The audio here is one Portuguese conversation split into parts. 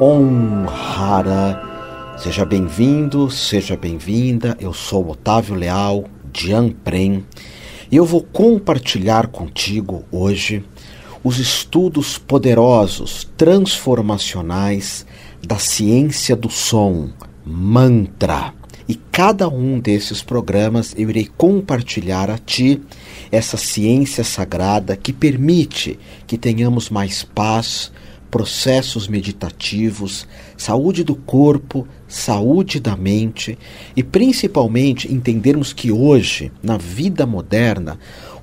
Om Hara. Seja bem-vindo, seja bem-vinda. Eu sou Otávio Leal, de Anprem, e eu vou compartilhar contigo hoje os estudos poderosos, transformacionais da ciência do som, mantra. E cada um desses programas eu irei compartilhar a ti essa ciência sagrada que permite que tenhamos mais paz, processos meditativos, saúde do corpo, saúde da mente e principalmente entendermos que hoje, na vida moderna,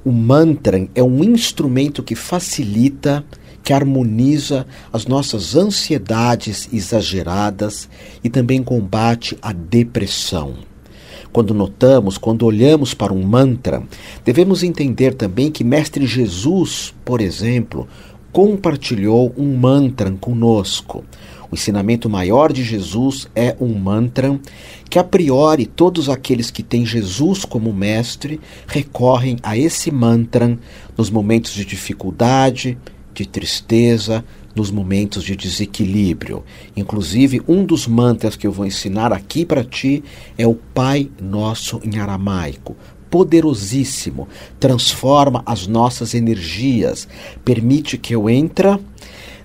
o mantra é um instrumento que facilita, que harmoniza as nossas ansiedades exageradas e também combate a depressão. Quando notamos, quando olhamos para um mantra, devemos entender também que Mestre Jesus, por exemplo, compartilhou um mantra conosco. O ensinamento maior de Jesus é um mantra que, a priori, todos aqueles que têm Jesus como mestre recorrem a esse mantra nos momentos de dificuldade, de tristeza, nos momentos de desequilíbrio. Inclusive, um dos mantras que eu vou ensinar aqui para ti é o Pai Nosso em aramaico poderosíssimo, transforma as nossas energias, permite que eu entre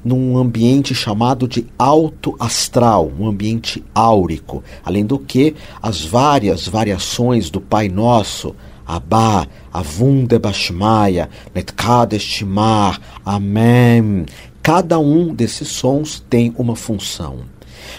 num ambiente chamado de alto astral, um ambiente áurico. Além do que, as várias variações do Pai Nosso, Abba, Avunda Bashmaya, Netkadesh Shimar, Amém. Cada um desses sons tem uma função.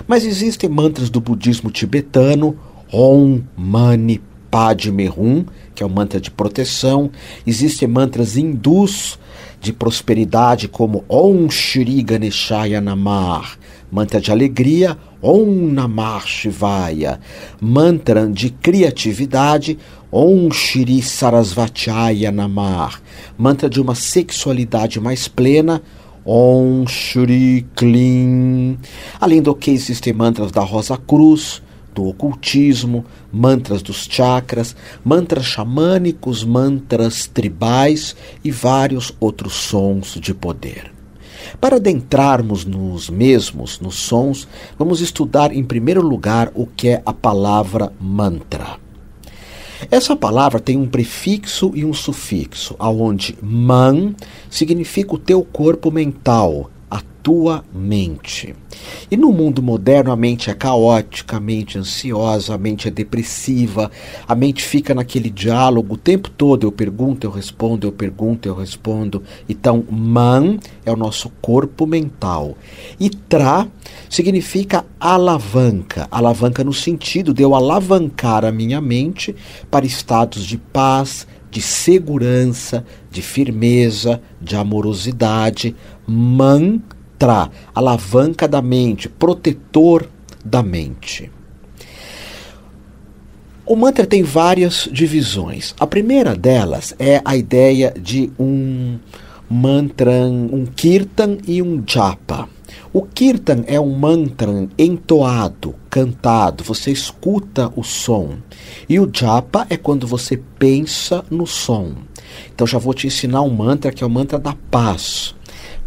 Mas existem mantras do budismo tibetano, Om Mani Padme Hum, que é o mantra de proteção. Existem mantras hindus de prosperidade, como Om Shri Ganeshaya Namah, mantra de alegria, Om Namah Shivaya, mantra de criatividade, Om Shri Sarasvataya Namah, mantra de uma sexualidade mais plena, Om Shri Klim. Além do que existem mantras da Rosa Cruz, do ocultismo, mantras dos chakras, mantras xamânicos, mantras tribais e vários outros sons de poder. Para adentrarmos nos mesmos, nos sons, vamos estudar em primeiro lugar o que é a palavra mantra. Essa palavra tem um prefixo e um sufixo, aonde man significa o teu corpo mental, tua mente. E no mundo moderno a mente é caótica, a mente é ansiosa, a mente é depressiva, a mente fica naquele diálogo o tempo todo, eu pergunto, eu respondo, eu pergunto, eu respondo. Então, man é o nosso corpo mental. E tra significa alavanca, alavanca no sentido de eu alavancar a minha mente para estados de paz, de segurança, de firmeza, de amorosidade. Man tra, alavanca da mente, protetor da mente. O mantra tem várias divisões. A primeira delas é a ideia de um mantra, um kirtan e um japa. O kirtan é um mantra entoado, cantado, você escuta o som. E o japa é quando você pensa no som. Então já vou te ensinar um mantra que é o mantra da paz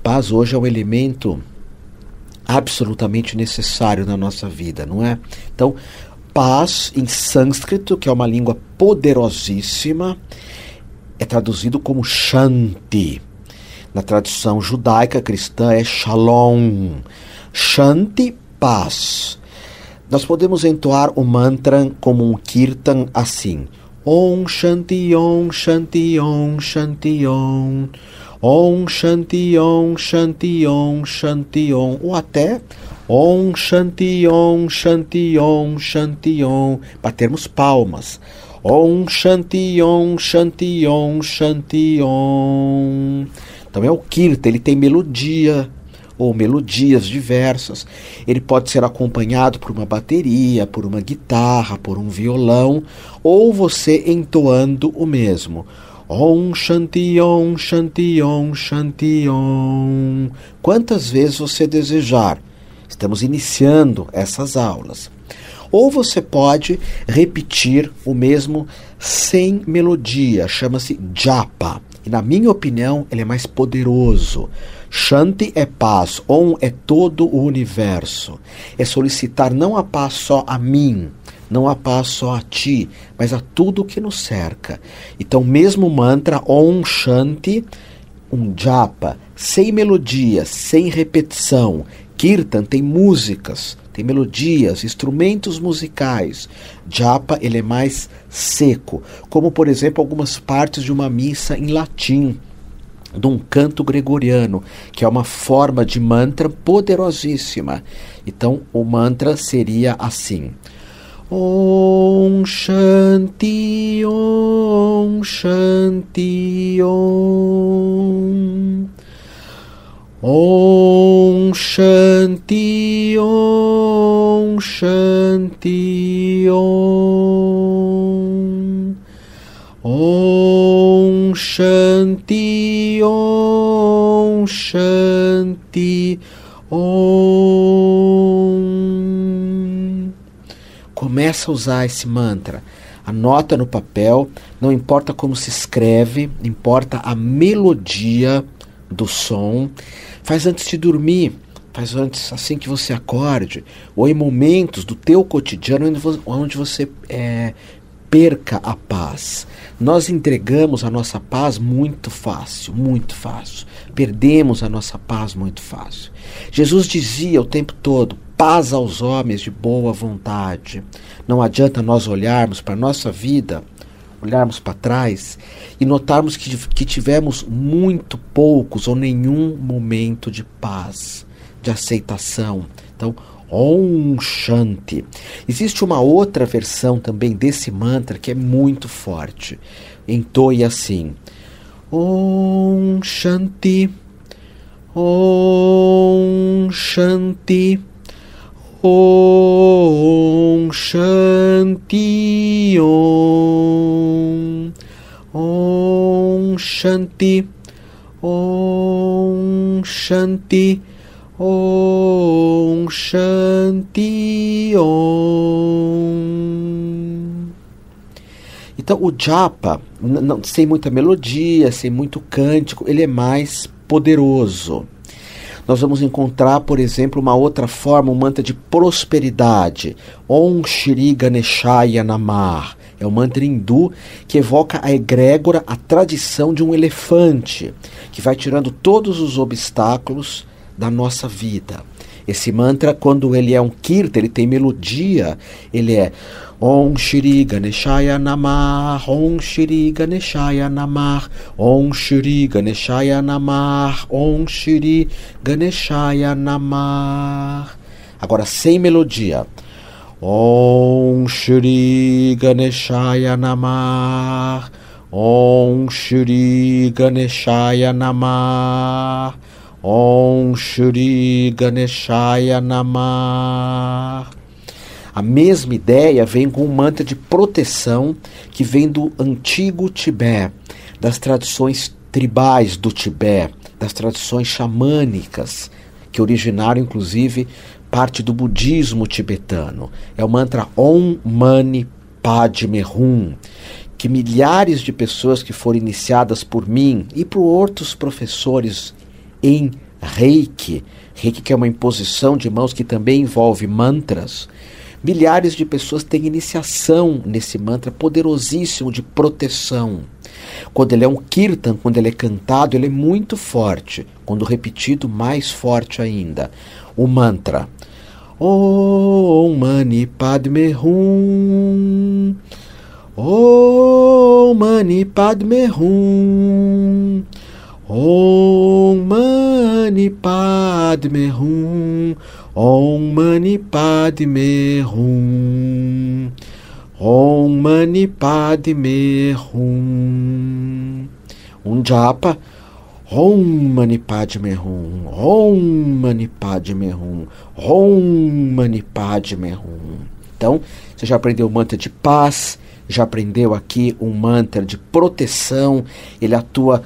paz hoje é um elemento absolutamente necessário na nossa vida, não é? Então, paz em sânscrito, que é uma língua poderosíssima, é traduzido como Shanti. Na tradução judaica cristã é Shalom. Shanti, paz. Nós podemos entoar o mantra como um kirtan assim: Om Shanti Om Shanti Om Shanti Om. Om Shanti Om Shanti Om Shanti Om ou até Om Shanti Om Shanti Om Shanti Om batermos palmas Om Shanti Om Shanti Om Shanti Om então é o Kirta, ele tem melodia ou melodias diversas. Ele pode ser acompanhado por uma bateria, por uma guitarra, por um violão, ou você entoando o mesmo. Om Shanti Om Shanti Om Shanti Om. Quantas vezes você desejar. Estamos iniciando essas aulas. Ou você pode repetir o mesmo sem melodia, chama-se japa. E na minha opinião, ele é mais poderoso. Shanti é paz, Om é todo o universo. É solicitar não a paz só a mim, não a paz só a ti, mas a tudo que nos cerca. Então, mesmo mantra Om Shanti, um japa, sem melodia, sem repetição. Kirtan tem músicas, tem melodias, instrumentos musicais. Japa ele é mais seco, como por exemplo algumas partes de uma missa em latim de um canto gregoriano, que é uma forma de mantra poderosíssima. Então, o mantra seria assim: Om Shanti Om Shanti Om. Om Shanti Om Shanti Om. Om Shanti Om Shanti Começa a usar esse mantra. Anota no papel, não importa como se escreve, importa a melodia do som. Faz antes de dormir, faz antes assim que você acorde, ou em momentos do teu cotidiano onde você é, perca a paz. Nós entregamos a nossa paz muito fácil, muito fácil. Perdemos a nossa paz muito fácil. Jesus dizia o tempo todo: paz aos homens de boa vontade. Não adianta nós olharmos para a nossa vida olharmos para trás e notarmos que, que tivemos muito poucos ou nenhum momento de paz, de aceitação. Então, Om Shanti. Existe uma outra versão também desse mantra que é muito forte. Entoe assim: Om Shanti. Om Shanti. Om Shanti Om. Om Shanti. Om Shanti. Om Shanti Om. Então o japa, não, sem muita melodia, sem muito cântico, ele é mais poderoso nós vamos encontrar, por exemplo, uma outra forma, um mantra de prosperidade. Om Shri Ganeshaya Namah. É um mantra hindu que evoca a egrégora, a tradição de um elefante, que vai tirando todos os obstáculos da nossa vida. Esse mantra, quando ele é um kirta, ele tem melodia, ele é Om Shri Ganeshaya Namah, Om Shri Ganeshaya Namah, Om Shri Ganeshaya Namah, Om Shri Ganeshaya Namah. Agora sem melodia. Om Shri Ganeshaya Namah, Om Shri Ganeshaya Namah, Om Shri Ganeshaya Namah. A mesma ideia vem com um mantra de proteção que vem do antigo Tibete, das tradições tribais do Tibete, das tradições xamânicas, que originaram inclusive parte do budismo tibetano. É o mantra Om Mani Padme Hum, que milhares de pessoas que foram iniciadas por mim e por outros professores em Reiki, Reiki que é uma imposição de mãos que também envolve mantras, Milhares de pessoas têm iniciação nesse mantra poderosíssimo de proteção. Quando ele é um kirtan, quando ele é cantado, ele é muito forte. Quando repetido, mais forte ainda. O mantra. Om Mani Padme Hum. Om Mani Padme Hum. Om Mani Padme Hum. Om Mani Padme Hum. Om Mani Padme Hum. Um japa. Om Mani Padme Hum. Om Mani Padme Hum. Om Mani Padme Hum. Então, você já aprendeu o mantra de paz, já aprendeu aqui um mantra de proteção, ele atua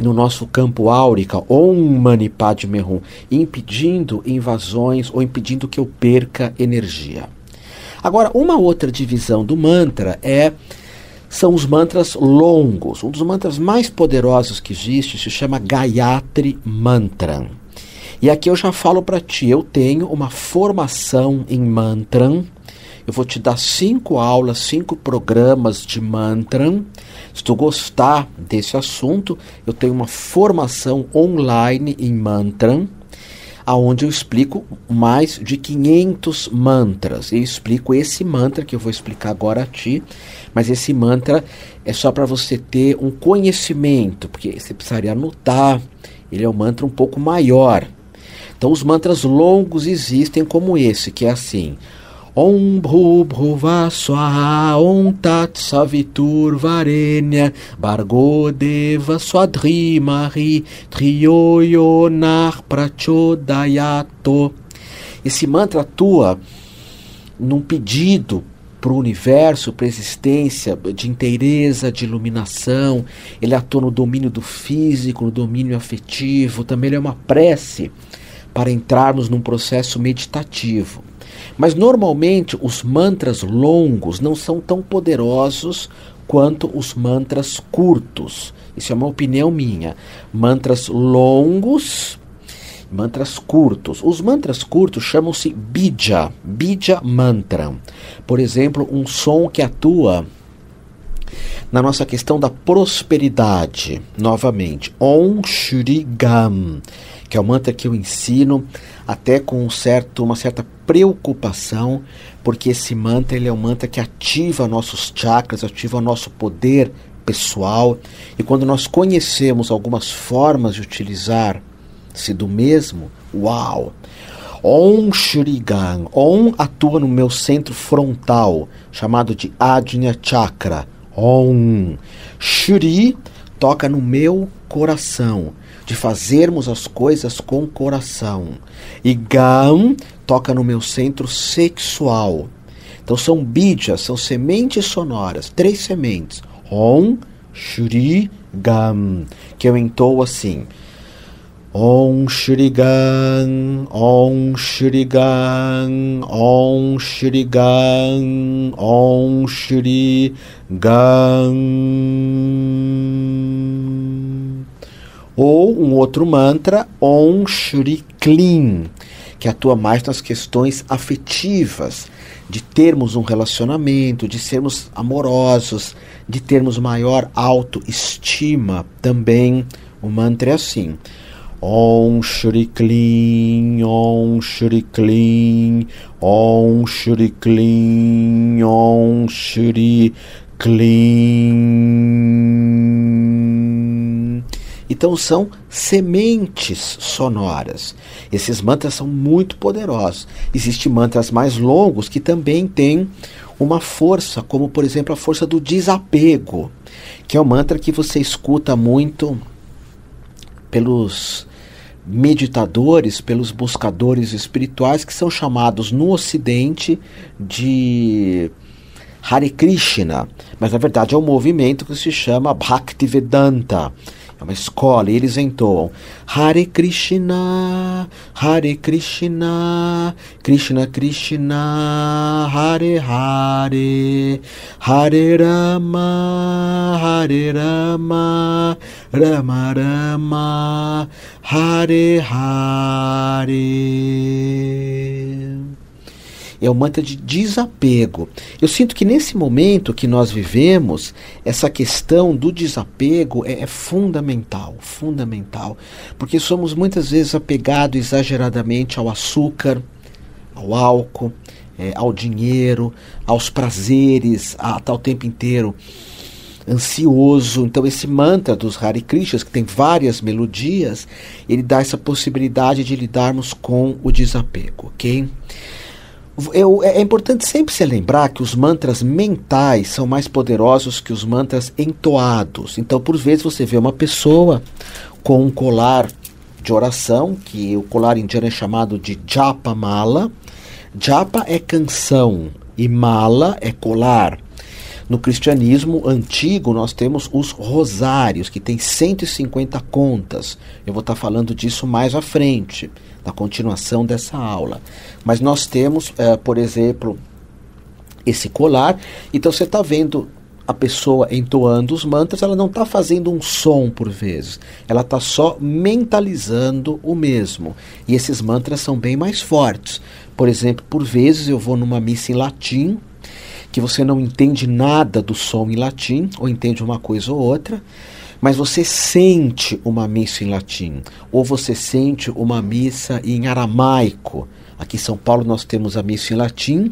no nosso campo áurica, Om Mani Padme Hum, impedindo invasões ou impedindo que eu perca energia. Agora, uma outra divisão do mantra é são os mantras longos. Um dos mantras mais poderosos que existe se chama Gayatri Mantra. E aqui eu já falo para ti, eu tenho uma formação em mantra. Eu vou te dar cinco aulas, cinco programas de mantra. Se tu gostar desse assunto, eu tenho uma formação online em mantra aonde eu explico mais de 500 mantras. Eu explico esse mantra que eu vou explicar agora a ti, mas esse mantra é só para você ter um conhecimento, porque você precisaria anotar. Ele é um mantra um pouco maior. Então os mantras longos existem como esse, que é assim: Om Bhuva Swaha Om Tat Savitur Varenya Bargo Deva Swadrimari Triyoyonar Prachodayato. Esse mantra atua num pedido para o universo, para a existência de inteireza, de iluminação. Ele atua no domínio do físico, no domínio afetivo. Também ele é uma prece para entrarmos num processo meditativo. Mas normalmente os mantras longos não são tão poderosos quanto os mantras curtos. Isso é uma opinião minha. Mantras longos, mantras curtos. Os mantras curtos chamam-se bija, bija mantra. Por exemplo, um som que atua na nossa questão da prosperidade. Novamente, Om Shri Gam, que é o mantra que eu ensino até com um certo, uma certa preocupação, porque esse mantra ele é um mantra que ativa nossos chakras, ativa nosso poder pessoal, e quando nós conhecemos algumas formas de utilizar-se do mesmo, uau! Om Shrigan, Om atua no meu centro frontal, chamado de Ajna Chakra. Om. Shri toca no meu coração, de fazermos as coisas com coração. E Gam toca no meu centro sexual. Então são bidjas, são sementes sonoras, três sementes. Om, Shri, Gam, que eu entoo assim. Om Shri Gam, Om Shri Gam, Om Shri Gam, Om Shri Gam. Ou um outro mantra, Om Shri Klim, que atua mais nas questões afetivas, de termos um relacionamento, de sermos amorosos, de termos maior autoestima também. O mantra é assim. Om Shri Klim, Om Shri Klim, Om Shri Klim, Om Shri Klim. Então são sementes sonoras. Esses mantras são muito poderosos. Existem mantras mais longos que também têm uma força, como por exemplo a força do desapego, que é um mantra que você escuta muito pelos meditadores, pelos buscadores espirituais que são chamados no Ocidente de Hare Krishna, mas na verdade é um movimento que se chama Bhaktivedanta. É uma escola, e eles entoam Hare Krishna, Hare Krishna, Krishna Krishna, Hare Hare, Hare Rama, Hare Rama, Rama Rama, Hare Hare é o mantra de desapego. Eu sinto que nesse momento que nós vivemos, essa questão do desapego é, é fundamental, fundamental, porque somos muitas vezes apegados exageradamente ao açúcar, ao álcool, é, ao dinheiro, aos prazeres, a estar o tempo inteiro ansioso. Então esse mantra dos Hare Krishnas, que tem várias melodias, ele dá essa possibilidade de lidarmos com o desapego, ok? Eu, é, é importante sempre se lembrar que os mantras mentais são mais poderosos que os mantras entoados. Então, por vezes, você vê uma pessoa com um colar de oração, que o colar indiano é chamado de japa mala. Japa é canção e mala é colar. No cristianismo antigo, nós temos os rosários, que tem 150 contas. Eu vou estar falando disso mais à frente, na continuação dessa aula. Mas nós temos, uh, por exemplo, esse colar. Então você está vendo a pessoa entoando os mantras, ela não está fazendo um som por vezes, ela está só mentalizando o mesmo. E esses mantras são bem mais fortes. Por exemplo, por vezes eu vou numa missa em latim, que você não entende nada do som em latim, ou entende uma coisa ou outra, mas você sente uma missa em latim, ou você sente uma missa em aramaico. Aqui em São Paulo nós temos a missa em latim,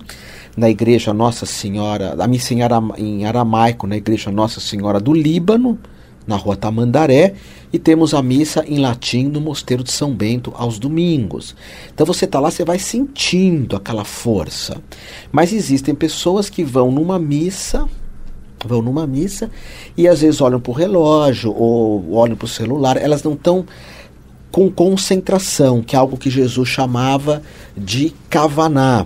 na igreja Nossa Senhora, a missa em, Aram, em aramaico na igreja Nossa Senhora do Líbano, na rua Tamandaré, e temos a missa em latim no Mosteiro de São Bento aos domingos. Então você está lá, você vai sentindo aquela força. Mas existem pessoas que vão numa missa, vão numa missa e às vezes olham para o relógio ou olham para o celular, elas não estão com concentração, que é algo que Jesus chamava de kavaná.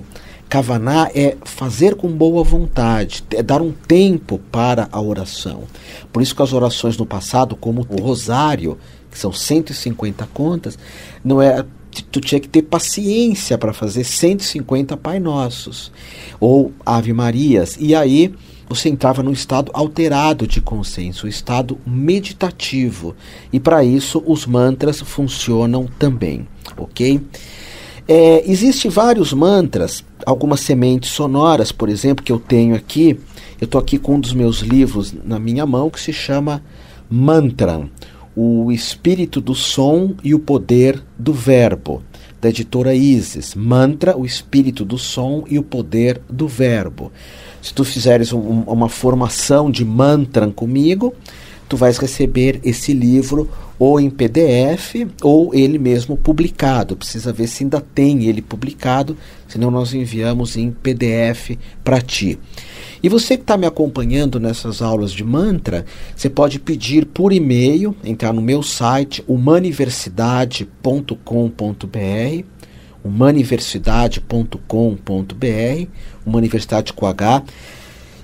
Kavaná é fazer com boa vontade, é dar um tempo para a oração. Por isso que as orações no passado, como o rosário, que são 150 contas, não é tu tinha que ter paciência para fazer 150 Pai Nossos ou Ave Marias. E aí você entrava num estado alterado de consciência, um estado meditativo. E para isso os mantras funcionam também, ok? É, Existem vários mantras, algumas sementes sonoras, por exemplo, que eu tenho aqui. Eu estou aqui com um dos meus livros na minha mão que se chama Mantra, o espírito do som e o poder do verbo, da editora Isis. Mantra, o espírito do som e o poder do verbo. Se tu fizeres um, uma formação de mantra comigo, tu vais receber esse livro ou em PDF ou ele mesmo publicado. Precisa ver se ainda tem ele publicado, senão nós enviamos em PDF para ti. E você que está me acompanhando nessas aulas de mantra, você pode pedir por e-mail, entrar no meu site, humaniversidade.com.br, humaniversidade.com.br, uma com H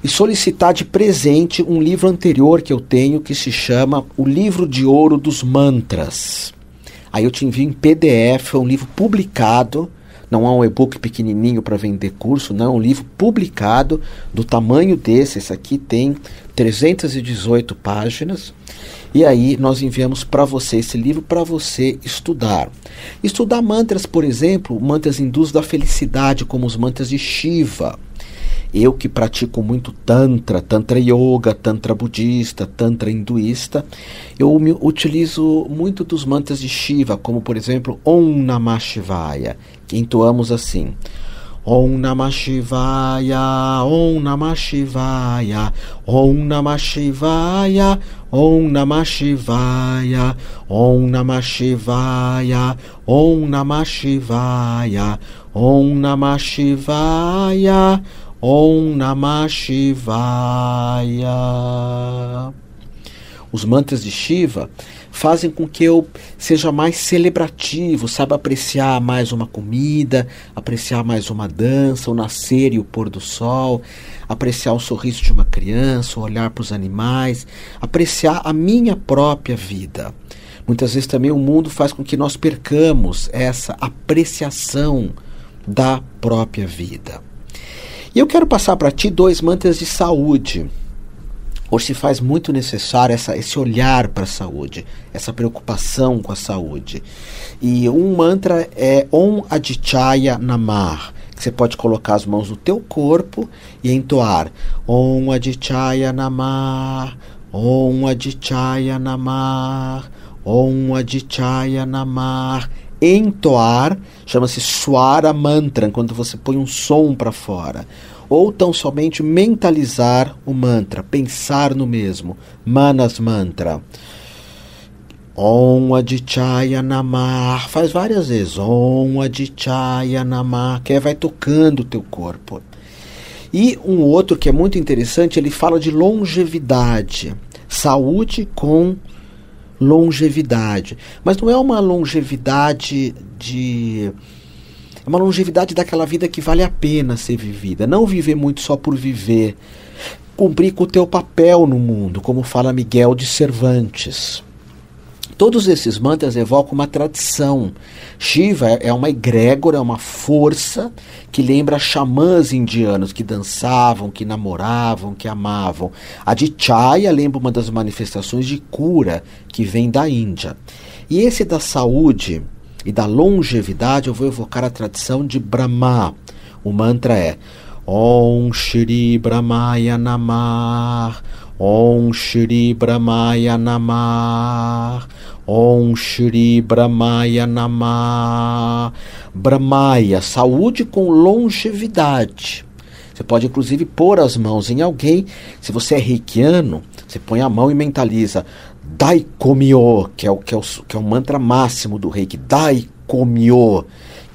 e solicitar de presente um livro anterior que eu tenho que se chama O Livro de Ouro dos Mantras. Aí eu te envio em PDF, é um livro publicado, não é um e-book pequenininho para vender curso, não, é um livro publicado do tamanho desse. Esse aqui tem 318 páginas. E aí nós enviamos para você esse livro para você estudar. Estudar mantras, por exemplo, mantras hindus da felicidade, como os mantras de Shiva. Eu que pratico muito Tantra, Tantra Yoga, Tantra Budista, Tantra Hinduísta, eu utilizo muito dos mantras de Shiva, como por exemplo Om Namah Shivaya, que entoamos assim. Om Namah Shivaya, Om Namah Shivaya, Om Namah Shivaya, Om Namah Shivaya, Om Namah Shivaya, Om Namah Shivaya, Om Namah Shivaya, Om Namah Shivaya. Os mantras de Shiva fazem com que eu seja mais celebrativo, saiba apreciar mais uma comida, apreciar mais uma dança, o nascer e o pôr do sol, apreciar o sorriso de uma criança, olhar para os animais, apreciar a minha própria vida. Muitas vezes também o mundo faz com que nós percamos essa apreciação da própria vida. E eu quero passar para ti dois mantras de saúde. Hoje se faz muito necessário essa, esse olhar para a saúde, essa preocupação com a saúde. E um mantra é Om Adichaya Namar, que você pode colocar as mãos no teu corpo e entoar Om Adichaya Namar, Om Adichaya Namar, Om Adichaya Namar entoar, chama-se suara mantra, quando você põe um som para fora. Ou tão somente mentalizar o mantra, pensar no mesmo, manas mantra. Om Adichaya Namah, faz várias vezes. Om Adichaya Namah, que aí vai tocando o teu corpo. E um outro que é muito interessante, ele fala de longevidade, saúde com longevidade. Mas não é uma longevidade de. É uma longevidade daquela vida que vale a pena ser vivida. Não viver muito só por viver. Cumprir com o teu papel no mundo, como fala Miguel de Cervantes. Todos esses mantras evocam uma tradição. Shiva é uma egrégora, é uma força que lembra xamãs indianos que dançavam, que namoravam, que amavam. A de Chaya lembra uma das manifestações de cura que vem da Índia. E esse da saúde e da longevidade eu vou evocar a tradição de Brahma. O mantra é Om Shri Brahmaya Namah Om Shri Brahmaya Namah. Om Shri Brahmaya Namah. Brahmaya, saúde com longevidade. Você pode inclusive pôr as mãos em alguém. Se você é reikiano, você põe a mão e mentaliza Daikomyo, que é o, que é o, que é o mantra máximo do reiki. Daikomyo,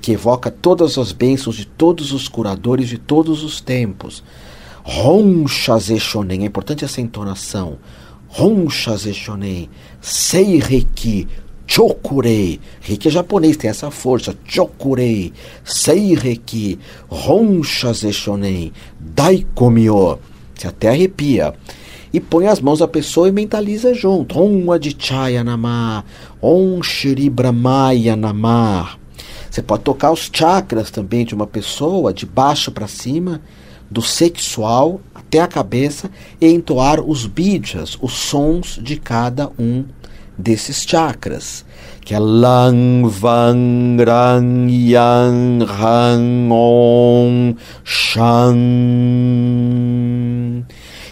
que evoca todas as bênçãos de todos os curadores de todos os tempos. Honshaze Shonen, é importante essa entonação. Honshaze Shonen, Sei Reiki, Chokurei. Reiki é japonês, tem essa força. Chokurei, Sei Reiki, Honshaze Shonen, Daikomyo. Você até arrepia. E põe as mãos da pessoa e mentaliza junto. Om Adichaya Namah, Om Shri Brahmaya Namah. Você pode tocar os chakras também de uma pessoa, de baixo para cima, do sexual até a cabeça e entoar os bijas, os sons de cada um desses chakras, que é Lang, Vang, Rang, Yang, Hang, Om, Shang.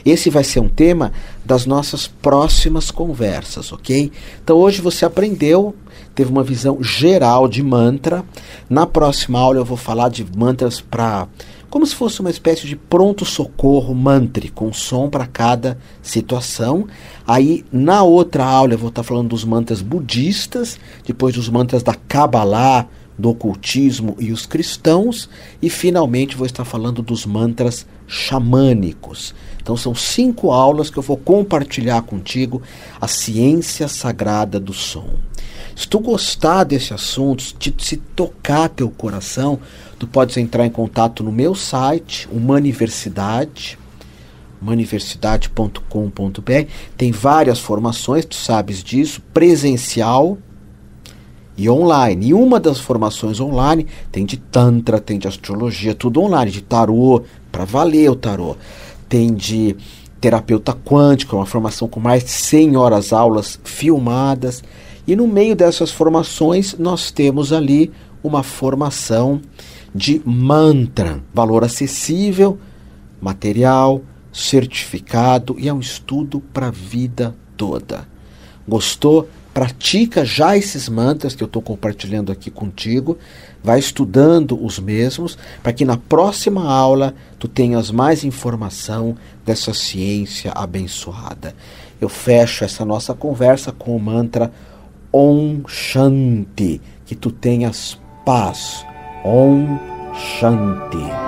Esse vai ser um tema das nossas próximas conversas, ok? Então hoje você aprendeu, teve uma visão geral de mantra. Na próxima aula eu vou falar de mantras para como se fosse uma espécie de pronto-socorro mantra, com som para cada situação. Aí, na outra aula, eu vou estar falando dos mantras budistas, depois dos mantras da Kabbalah, do ocultismo e os cristãos, e finalmente vou estar falando dos mantras xamânicos. Então são cinco aulas que eu vou compartilhar contigo a ciência sagrada do som. Se tu gostar desse assunto, se, se tocar teu coração, tu podes entrar em contato no meu site, uma universidade, universidade.com.br. Tem várias formações, tu sabes disso, presencial e online. E uma das formações online tem de tantra, tem de astrologia, tudo online, de tarô, para valer o tarô. Tem de terapeuta quântico, uma formação com mais de 100 horas aulas filmadas. E no meio dessas formações, nós temos ali uma formação de mantra, valor acessível, material, certificado e é um estudo para a vida toda. Gostou? Pratica já esses mantras que eu estou compartilhando aqui contigo, vai estudando os mesmos, para que na próxima aula tu tenhas mais informação dessa ciência abençoada. Eu fecho essa nossa conversa com o mantra Om Shanti, que tu tenhas paz. Om Shanti.